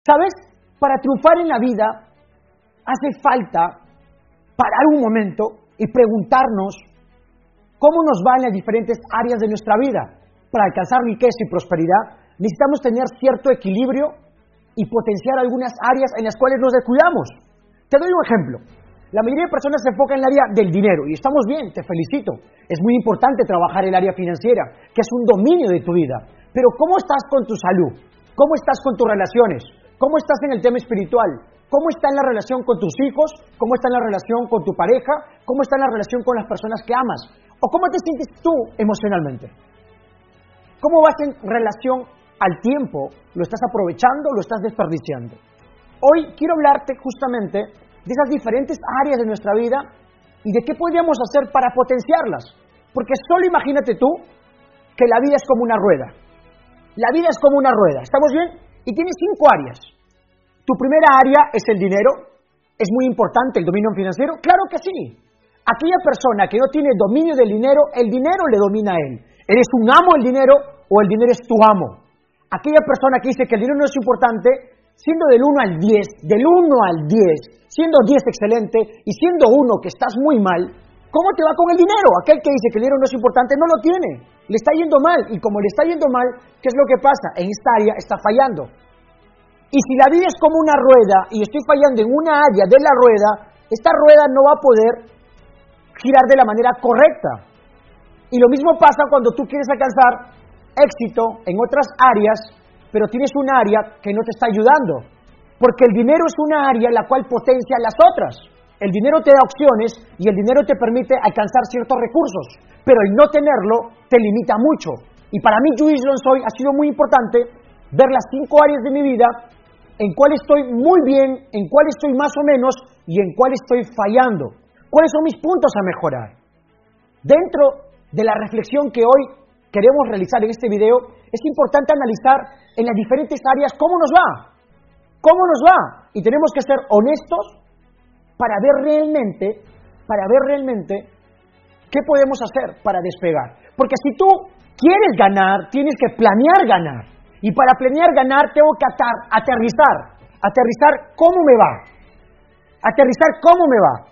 ¿Sabes? Para triunfar en la vida hace falta parar un momento y preguntarnos cómo nos va en las diferentes áreas de nuestra vida. Para alcanzar riqueza y prosperidad necesitamos tener cierto equilibrio y potenciar algunas áreas en las cuales nos descuidamos. Te doy un ejemplo. La mayoría de personas se enfoca en el área del dinero y estamos bien, te felicito. Es muy importante trabajar el área financiera, que es un dominio de tu vida. Pero ¿cómo estás con tu salud? ¿Cómo estás con tus relaciones? ¿Cómo estás en el tema espiritual? ¿Cómo está en la relación con tus hijos? ¿Cómo está en la relación con tu pareja? ¿Cómo está en la relación con las personas que amas? ¿O cómo te sientes tú emocionalmente? ¿Cómo vas en relación al tiempo? ¿Lo estás aprovechando o lo estás desperdiciando? Hoy quiero hablarte justamente de esas diferentes áreas de nuestra vida y de qué podríamos hacer para potenciarlas. Porque solo imagínate tú que la vida es como una rueda. La vida es como una rueda, ¿estamos bien? Y tiene cinco áreas. Tu primera área es el dinero. ¿Es muy importante el dominio financiero? Claro que sí. Aquella persona que no tiene dominio del dinero, el dinero le domina a él. ¿Eres un amo del dinero o el dinero es tu amo? Aquella persona que dice que el dinero no es importante, siendo del 1 al 10, del 1 al 10, siendo 10 excelente y siendo 1 que estás muy mal, ¿cómo te va con el dinero? Aquel que dice que el dinero no es importante no lo tiene, le está yendo mal y como le está yendo mal, ¿qué es lo que pasa? En esta área está fallando. Y si la vida es como una rueda y estoy fallando en una área de la rueda, esta rueda no va a poder girar de la manera correcta. Y lo mismo pasa cuando tú quieres alcanzar éxito en otras áreas pero tienes un área que no te está ayudando. Porque el dinero es una área la cual potencia las otras. El dinero te da opciones y el dinero te permite alcanzar ciertos recursos, pero el no tenerlo te limita mucho. Y para mí, Luis Lonsoy, ha sido muy importante ver las cinco áreas de mi vida en cuál estoy muy bien, en cuál estoy más o menos y en cuál estoy fallando. ¿Cuáles son mis puntos a mejorar? Dentro de la reflexión que hoy queremos realizar en este video, es importante analizar en las diferentes áreas cómo nos va. ¿Cómo nos va? Y tenemos que ser honestos para ver realmente, para ver realmente qué podemos hacer para despegar. Porque si tú quieres ganar, tienes que planear ganar. Y para planear ganar tengo que atar, aterrizar. Aterrizar cómo me va. Aterrizar cómo me va.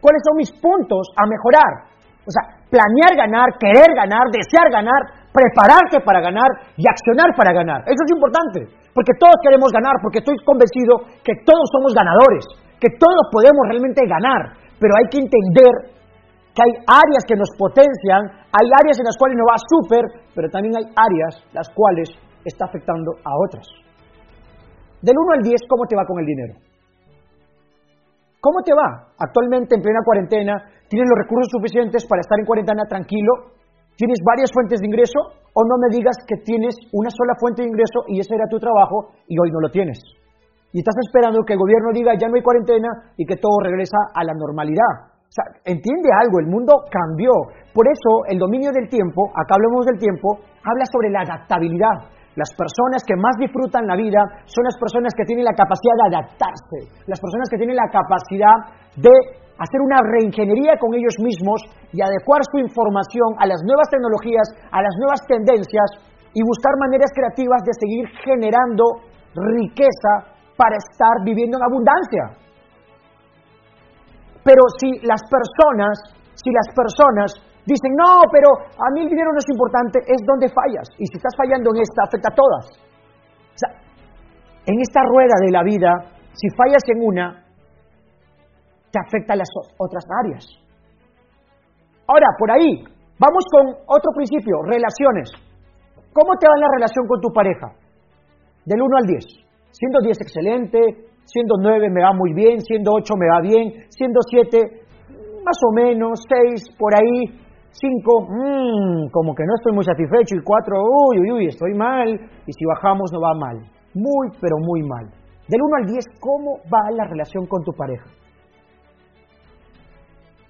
¿Cuáles son mis puntos a mejorar? O sea, planear ganar, querer ganar, desear ganar, prepararte para ganar y accionar para ganar. Eso es importante, porque todos queremos ganar, porque estoy convencido que todos somos ganadores, que todos podemos realmente ganar, pero hay que entender que hay áreas que nos potencian, hay áreas en las cuales nos va súper, pero también hay áreas las cuales está afectando a otras. Del 1 al 10, ¿cómo te va con el dinero? ¿Cómo te va? Actualmente en plena cuarentena, ¿tienes los recursos suficientes para estar en cuarentena tranquilo? ¿Tienes varias fuentes de ingreso? O no me digas que tienes una sola fuente de ingreso y ese era tu trabajo y hoy no lo tienes. Y estás esperando que el gobierno diga ya no hay cuarentena y que todo regresa a la normalidad. O sea, entiende algo, el mundo cambió. Por eso el dominio del tiempo, acá hablamos del tiempo, habla sobre la adaptabilidad. Las personas que más disfrutan la vida son las personas que tienen la capacidad de adaptarse, las personas que tienen la capacidad de hacer una reingeniería con ellos mismos y adecuar su información a las nuevas tecnologías, a las nuevas tendencias y buscar maneras creativas de seguir generando riqueza para estar viviendo en abundancia. Pero si las personas, si las personas Dicen, no, pero a mí el dinero no es importante, es donde fallas. Y si estás fallando en esta, afecta a todas. O sea, en esta rueda de la vida, si fallas en una, te afecta a las otras áreas. Ahora, por ahí, vamos con otro principio, relaciones. ¿Cómo te va la relación con tu pareja? Del 1 al 10. Siendo 10 excelente, siendo 9 me va muy bien, siendo 8 me va bien, siendo 7 más o menos, 6 por ahí, Cinco, mmm, como que no estoy muy satisfecho. Y cuatro, uy, uy, uy, estoy mal. Y si bajamos, no va mal. Muy, pero muy mal. Del 1 al 10, ¿cómo va la relación con tu pareja?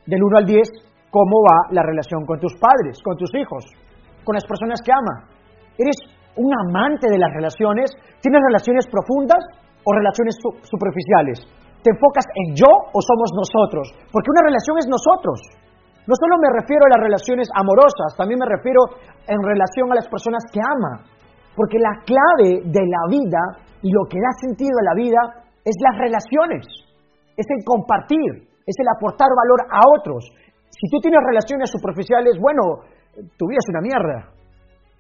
Del 1 al 10, ¿cómo va la relación con tus padres, con tus hijos, con las personas que amas? ¿Eres un amante de las relaciones? ¿Tienes relaciones profundas o relaciones superficiales? ¿Te enfocas en yo o somos nosotros? Porque una relación es nosotros. No solo me refiero a las relaciones amorosas, también me refiero en relación a las personas que ama. Porque la clave de la vida Y lo que da sentido a la vida es las relaciones, es el compartir, es el aportar valor a otros. Si tú tienes relaciones superficiales, bueno, tu vida es una mierda.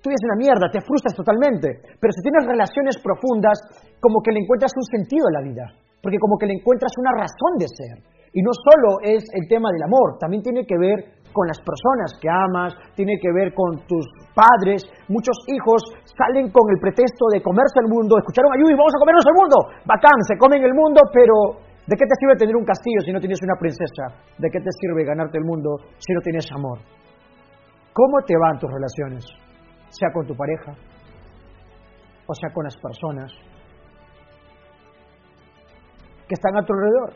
Tu vida es una mierda, te frustras totalmente. Pero si tienes relaciones profundas, como que le encuentras un sentido a la vida, porque como que le encuentras una razón de ser. Y no solo es el tema del amor, también tiene que ver con las personas que amas, tiene que ver con tus padres. Muchos hijos salen con el pretexto de comerse el mundo, escucharon a Yui, vamos a comernos el mundo. Bacán, se comen el mundo, pero ¿de qué te sirve tener un castillo si no tienes una princesa? ¿De qué te sirve ganarte el mundo si no tienes amor? ¿Cómo te van tus relaciones? Sea con tu pareja, o sea con las personas que están a tu alrededor.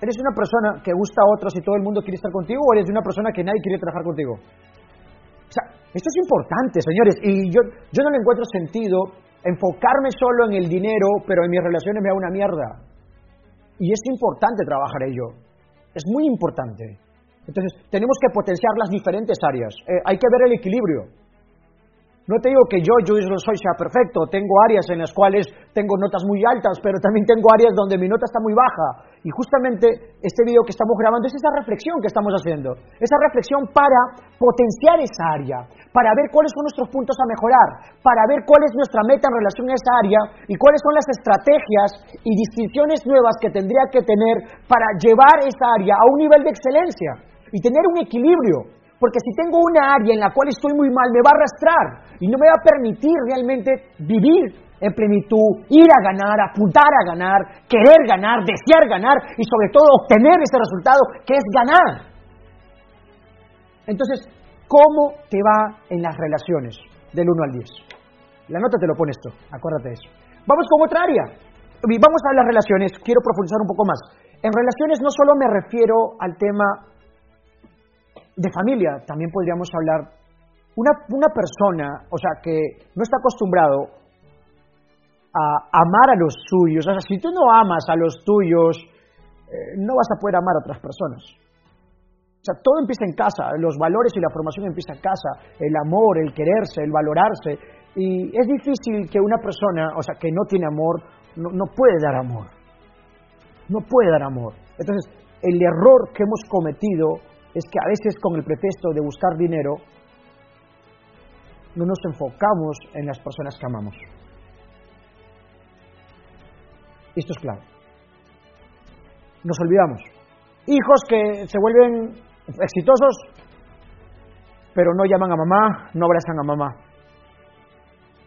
¿Eres una persona que gusta a otros y todo el mundo quiere estar contigo o eres una persona que nadie quiere trabajar contigo? O sea, esto es importante, señores, y yo, yo no le encuentro sentido enfocarme solo en el dinero, pero en mis relaciones me da una mierda. Y es importante trabajar ello. Es muy importante. Entonces, tenemos que potenciar las diferentes áreas. Eh, hay que ver el equilibrio. No te digo que yo, yo soy sea perfecto, tengo áreas en las cuales tengo notas muy altas, pero también tengo áreas donde mi nota está muy baja. Y justamente este video que estamos grabando es esa reflexión que estamos haciendo, esa reflexión para potenciar esa área, para ver cuáles son nuestros puntos a mejorar, para ver cuál es nuestra meta en relación a esa área y cuáles son las estrategias y distinciones nuevas que tendría que tener para llevar esa área a un nivel de excelencia y tener un equilibrio porque si tengo una área en la cual estoy muy mal, me va a arrastrar y no me va a permitir realmente vivir en plenitud, ir a ganar, apuntar a ganar, querer ganar, desear ganar y sobre todo obtener ese resultado que es ganar. Entonces, ¿cómo te va en las relaciones del 1 al 10? La nota te lo pone esto, acuérdate de eso. Vamos con otra área. Vamos a las relaciones, quiero profundizar un poco más. En relaciones no solo me refiero al tema de familia también podríamos hablar. Una, una persona, o sea, que no está acostumbrado a amar a los suyos, o sea, si tú no amas a los tuyos, eh, no vas a poder amar a otras personas. O sea, todo empieza en casa, los valores y la formación empieza en casa, el amor, el quererse, el valorarse. Y es difícil que una persona, o sea, que no tiene amor, no, no puede dar amor. No puede dar amor. Entonces, el error que hemos cometido es que a veces con el pretexto de buscar dinero no nos enfocamos en las personas que amamos. Esto es claro. Nos olvidamos. Hijos que se vuelven exitosos, pero no llaman a mamá, no abrazan a mamá,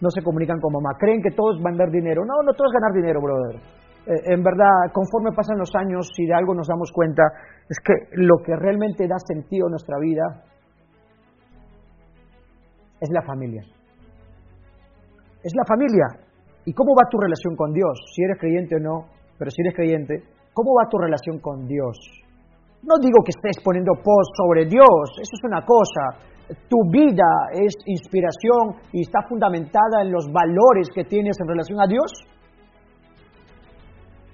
no se comunican con mamá. Creen que todos van a dar dinero. No, no todo es ganar dinero, brother. Eh, en verdad, conforme pasan los años, si de algo nos damos cuenta, es que lo que realmente da sentido a nuestra vida es la familia. Es la familia. ¿Y cómo va tu relación con Dios? Si eres creyente o no, pero si eres creyente, ¿cómo va tu relación con Dios? No digo que estés poniendo post sobre Dios, eso es una cosa. Tu vida es inspiración y está fundamentada en los valores que tienes en relación a Dios.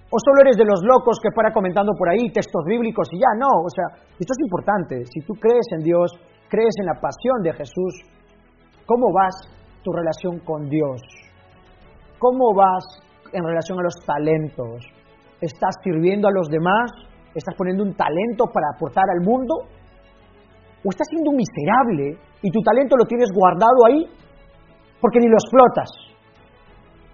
¿O solo eres de los locos que fuera comentando por ahí textos bíblicos y ya? No, o sea, esto es importante. Si tú crees en Dios, crees en la pasión de Jesús, ¿cómo vas tu relación con Dios? ¿Cómo vas en relación a los talentos? ¿Estás sirviendo a los demás? ¿Estás poniendo un talento para aportar al mundo? ¿O estás siendo un miserable y tu talento lo tienes guardado ahí porque ni lo explotas?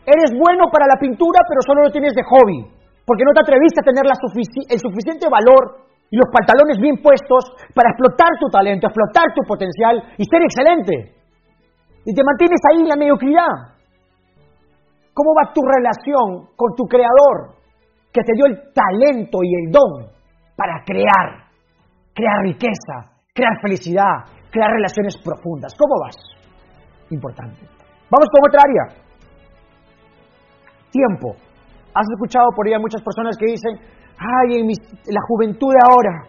Eres bueno para la pintura, pero solo lo tienes de hobby porque no te atreviste a tener el suficiente valor y los pantalones bien puestos para explotar tu talento, explotar tu potencial y ser excelente. Y te mantienes ahí en la mediocridad. ¿Cómo va tu relación con tu creador que te dio el talento y el don para crear? Crear riqueza, crear felicidad, crear relaciones profundas. ¿Cómo vas? Importante. Vamos con otra área. Tiempo. Has escuchado por ahí muchas personas que dicen, ay, la juventud de ahora,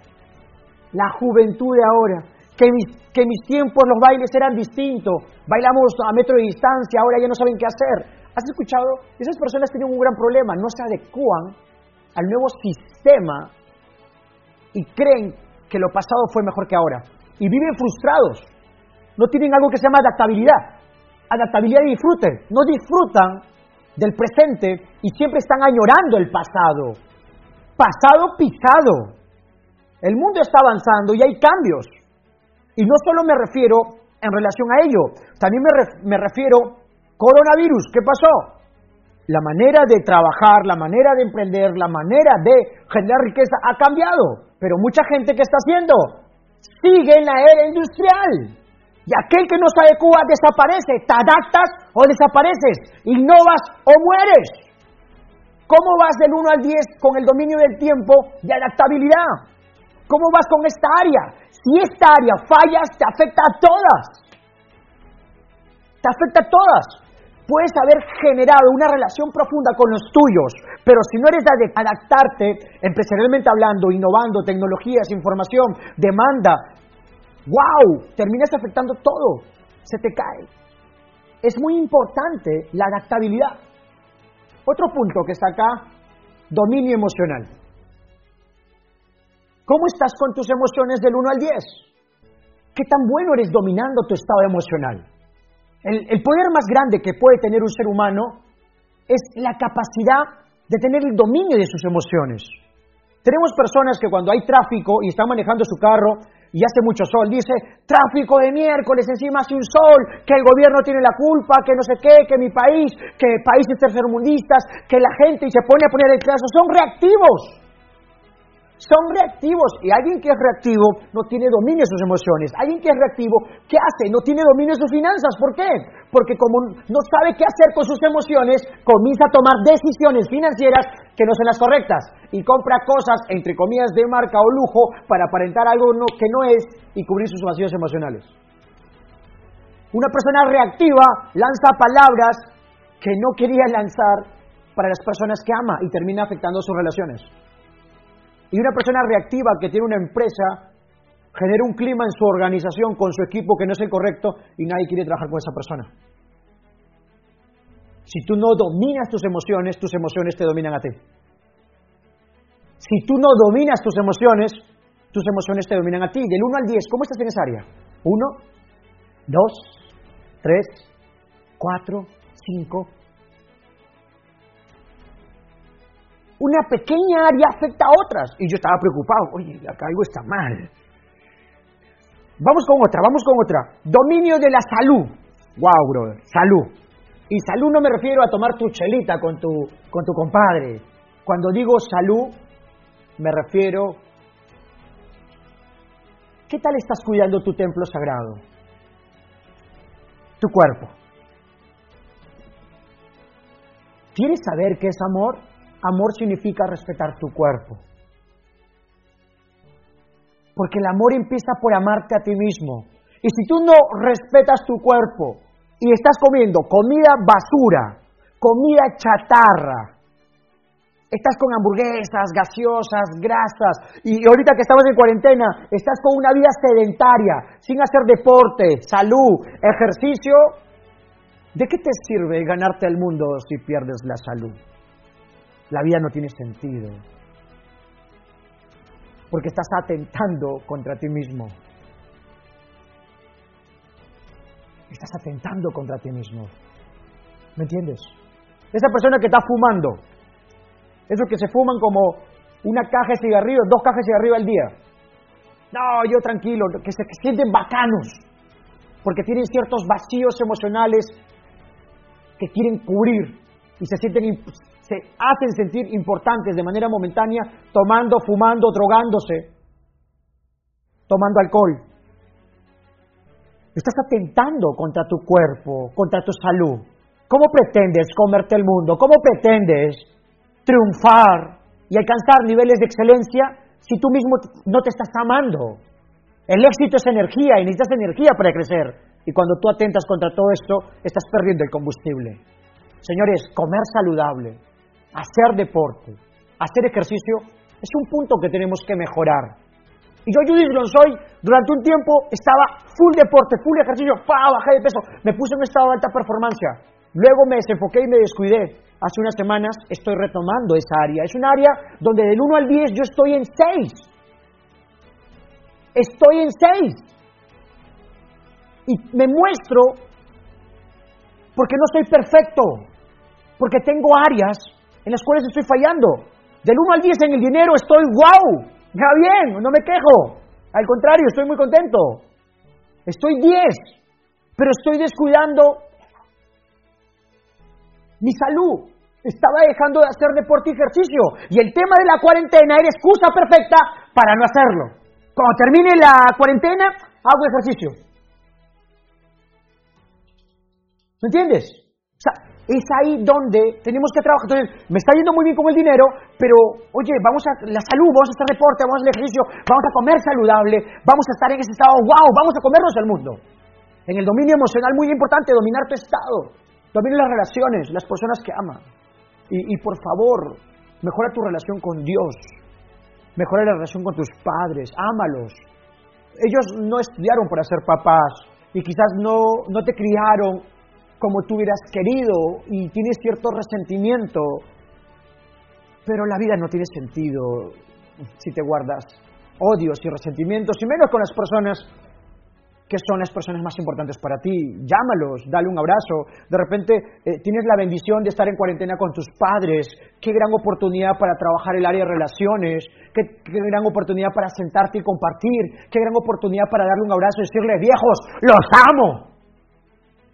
la juventud de ahora, que mis, que mis tiempos los bailes eran distintos, bailamos a metro de distancia, ahora ya no saben qué hacer. ¿Has escuchado? Esas personas tienen un gran problema, no se adecúan al nuevo sistema y creen que lo pasado fue mejor que ahora. Y viven frustrados. No tienen algo que se llama adaptabilidad. Adaptabilidad y disfrute. No disfrutan del presente y siempre están añorando el pasado. Pasado pisado. El mundo está avanzando y hay cambios. Y no solo me refiero en relación a ello, también me, refiero coronavirus. ¿Qué pasó? La manera de trabajar, la manera de emprender, la manera de generar riqueza ha cambiado. Pero mucha gente que está haciendo sigue en la era industrial. Y aquel que no se adecua desaparece. Te adaptas o desapareces. Innovas o mueres. ¿Cómo vas del 1 al 10 con el dominio del tiempo y adaptabilidad? ¿Cómo vas con esta área? Si esta área fallas, te afecta a todas. Te afecta a todas. Puedes haber generado una relación profunda con los tuyos, pero si no eres de adaptarte, empresarialmente hablando, innovando, tecnologías, información, demanda, ¡Wow! Terminas afectando todo. Se te cae. Es muy importante la adaptabilidad. Otro punto que está acá, dominio emocional. ¿Cómo estás con tus emociones del 1 al 10? ¿Qué tan bueno eres dominando tu estado emocional? El, el, poder más grande que puede tener un ser humano es la capacidad de tener el dominio de sus emociones. Tenemos personas que cuando hay tráfico y están manejando su carro y hace mucho sol. Dice, tráfico de miércoles, encima hace un sol, que el gobierno tiene la culpa, que no sé qué, que mi país, que países tercermundistas, que la gente y se pone a poner el caso. Son reactivos. Son reactivos y alguien que es reactivo no tiene dominio de sus emociones. Alguien que es reactivo, ¿qué hace? No tiene dominio de sus finanzas. ¿Por qué? Porque como no sabe qué hacer con sus emociones, comienza a tomar decisiones financieras que no son las correctas y compra cosas, entre comillas, de marca o lujo para aparentar algo que no es y cubrir sus vacíos emocionales. Una persona reactiva lanza palabras que no quería lanzar para las personas que ama y termina afectando sus relaciones. Y una persona reactiva que tiene una empresa genera un clima en su organización con su equipo que no es el correcto y nadie quiere trabajar con esa persona. Si tú no dominas tus emociones, tus emociones te dominan a ti. Si tú no dominas tus emociones, tus emociones te dominan a ti. Del 1 al 10, ¿cómo estás en esa área? 1, 2, 3, 4, 5, una pequeña área afecta a otras. Y yo estaba preocupado, oye, acá algo está mal. Vamos con otra, vamos con otra. Dominio de la salud. Wow, brother, salud. Y salud no me refiero a tomar tu chelita con tu, con tu compadre. Cuando digo salud, me refiero... ¿Qué tal estás cuidando tu templo sagrado? Tu cuerpo. ¿Quieres saber qué es amor? Amor significa respetar tu cuerpo. Porque el amor empieza por amarte a ti mismo. Y si tú no respetas tu cuerpo y estás comiendo comida basura, comida chatarra, estás con hamburguesas, gaseosas, grasas, y ahorita que estamos en cuarentena, estás con una vida sedentaria, sin hacer deporte, salud, ejercicio, ¿de qué te sirve ganarte el mundo si pierdes la salud? La vida no tiene sentido. Porque estás atentando contra ti mismo. Estás atentando contra ti mismo. ¿Me entiendes? Esa persona que está fumando, esos que se fuman como una caja de cigarrillos, dos cajas de cigarrillos al día. No, yo tranquilo, que se sienten bacanos, porque tienen ciertos vacíos emocionales que quieren cubrir y se sienten se hacen sentir importantes de manera momentánea tomando, fumando, drogándose, tomando alcohol. Estás atentando contra tu cuerpo, contra tu salud. ¿Cómo pretendes comerte el mundo? ¿Cómo pretendes triunfar y alcanzar niveles de excelencia si tú mismo no te estás amando? El éxito es energía y necesitas energía para crecer. Y cuando tú atentas contra todo esto, estás perdiendo el combustible. Señores, comer saludable, hacer deporte, hacer ejercicio, es un punto que tenemos que mejorar. Y yo, Judith soy durante un tiempo estaba full deporte, full ejercicio, ¡pa! bajé de peso, me puse en un estado de alta performance. Luego me desenfoqué y me descuidé. Hace unas semanas estoy retomando esa área. Es un área donde del 1 al 10 yo estoy en 6. Estoy en 6. Y me muestro porque no soy perfecto. porque tengo áreas en las cuales estoy fallando. Del 1 al 10 en el dinero estoy wow, ya bien, no me quejo. Al contrario, estoy muy contento. Estoy 10, pero estoy descuidando mi salud. Estaba dejando de hacer deporte y ejercicio. Y el tema de la cuarentena era excusa perfecta para no hacerlo. Cuando termine la cuarentena, hago ejercicio. ¿Me entiendes? O sea, es ahí donde tenemos que trabajar. Entonces, me está yendo muy bien con el dinero, pero, oye, vamos a la salud, vamos a hacer deporte, vamos a hacer ejercicio, vamos a comer saludable, vamos a estar en ese estado, wow, vamos a comernos el mundo. En el dominio emocional, muy importante, dominar tu estado. Domina las relaciones, las personas que aman. Y, por favor, mejora tu relación con Dios. Mejora la relación con tus padres. Ámalos. Ellos no estudiaron para ser papás y quizás no, no te criaron como tú hubieras querido y tienes cierto resentimiento. Pero la vida no tiene sentido si te guardas odios y resentimientos, y menos con las personas que son las personas más importantes para ti. Llámalos, dale un abrazo. De repente eh, tienes la bendición de estar en cuarentena con tus padres. Qué gran oportunidad para trabajar el área de relaciones. Qué, qué, gran oportunidad para sentarte y compartir. Qué gran oportunidad para darle un abrazo y decirle, viejos, los amo.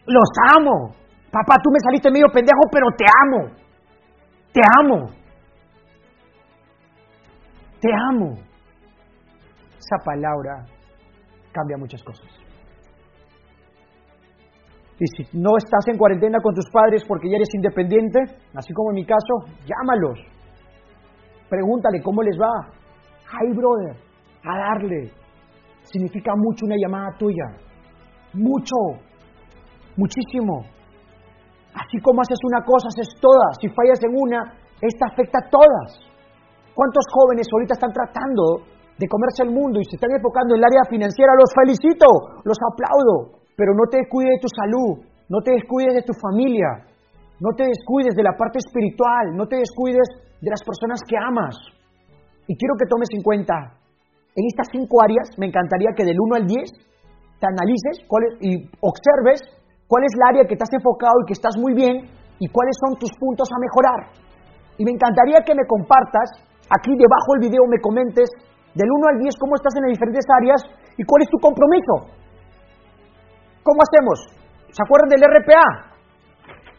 Los amo. Papá, tú me saliste medio pendejo, pero te amo. Te amo. Te amo. Esa palabra cambia muchas cosas. Y si no estás en cuarentena con tus padres porque ya eres independiente, así como en mi caso, llámalos. Pregúntale cómo les va. Hi, brother. A darle. Significa mucho una llamada tuya. Mucho. Muchísimo. Así como haces una cosa, haces todas. Si fallas en una, esta afecta a todas. ¿Cuántos jóvenes ahorita están tratando de comerse el mundo y se están enfocando en el área financiera? Los felicito, los aplaudo. Pero no te descuides de tu salud, no te descuides de tu familia, no te descuides de la parte espiritual, no te descuides de las personas que amas. Y quiero que tomes en cuenta, en estas cinco áreas, me encantaría que del 1 al 10 te analices y observes cuál es el área que te has enfocado y que estás muy bien y cuáles son tus puntos a mejorar. Y me encantaría que me compartas, aquí debajo del video me comentes del 1 al 10 cómo estás en las diferentes áreas y cuál es tu compromiso. ¿Cómo hacemos? ¿Se acuerdan del RPA?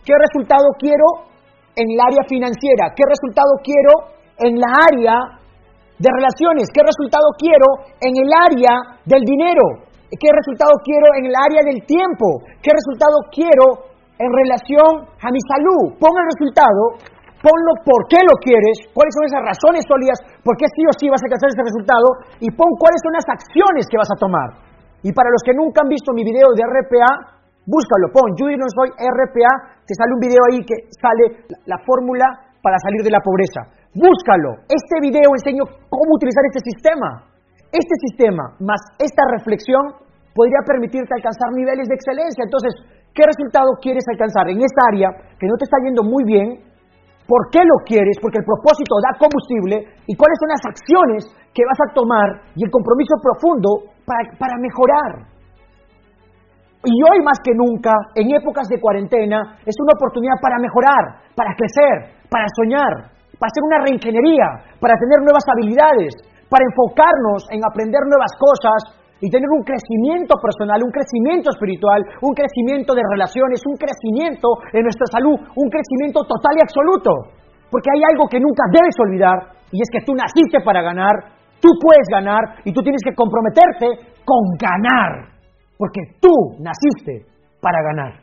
¿Qué resultado quiero en el área financiera? ¿Qué resultado quiero en la área de relaciones? ¿Qué resultado quiero en el área del dinero? ¿Qué resultado quiero en el área del tiempo? ¿Qué resultado quiero en relación a mi salud? Pon el resultado, ponlo por qué lo quieres, cuáles son esas razones sólidas, por qué sí o sí vas a alcanzar ese resultado y pon cuáles son las acciones que vas a tomar. Y para los que nunca han visto mi video de RPA, búscalo, pon Judy no soy RPA, te sale un video ahí que sale la, fórmula para salir de la pobreza. Búscalo. Este video enseño cómo utilizar este sistema. Este sistema más esta reflexión podría permitirte alcanzar niveles de excelencia. Entonces, ¿qué resultado quieres alcanzar en esta área que no te está yendo muy bien? ¿Por qué lo quieres? Porque el propósito da combustible y cuáles son las acciones que vas a tomar y el compromiso profundo para, mejorar. Y hoy más que nunca, en épocas de cuarentena, es una oportunidad para mejorar, para crecer, para soñar, para hacer una reingeniería, para tener nuevas habilidades, para enfocarnos en aprender nuevas cosas y tener un crecimiento personal, un crecimiento espiritual, un crecimiento de relaciones, un crecimiento en nuestra salud, un crecimiento total y absoluto. Porque hay algo que nunca debes olvidar y es que tú naciste para ganar, tú puedes ganar y tú tienes que comprometerte con ganar. Porque tú naciste para ganar.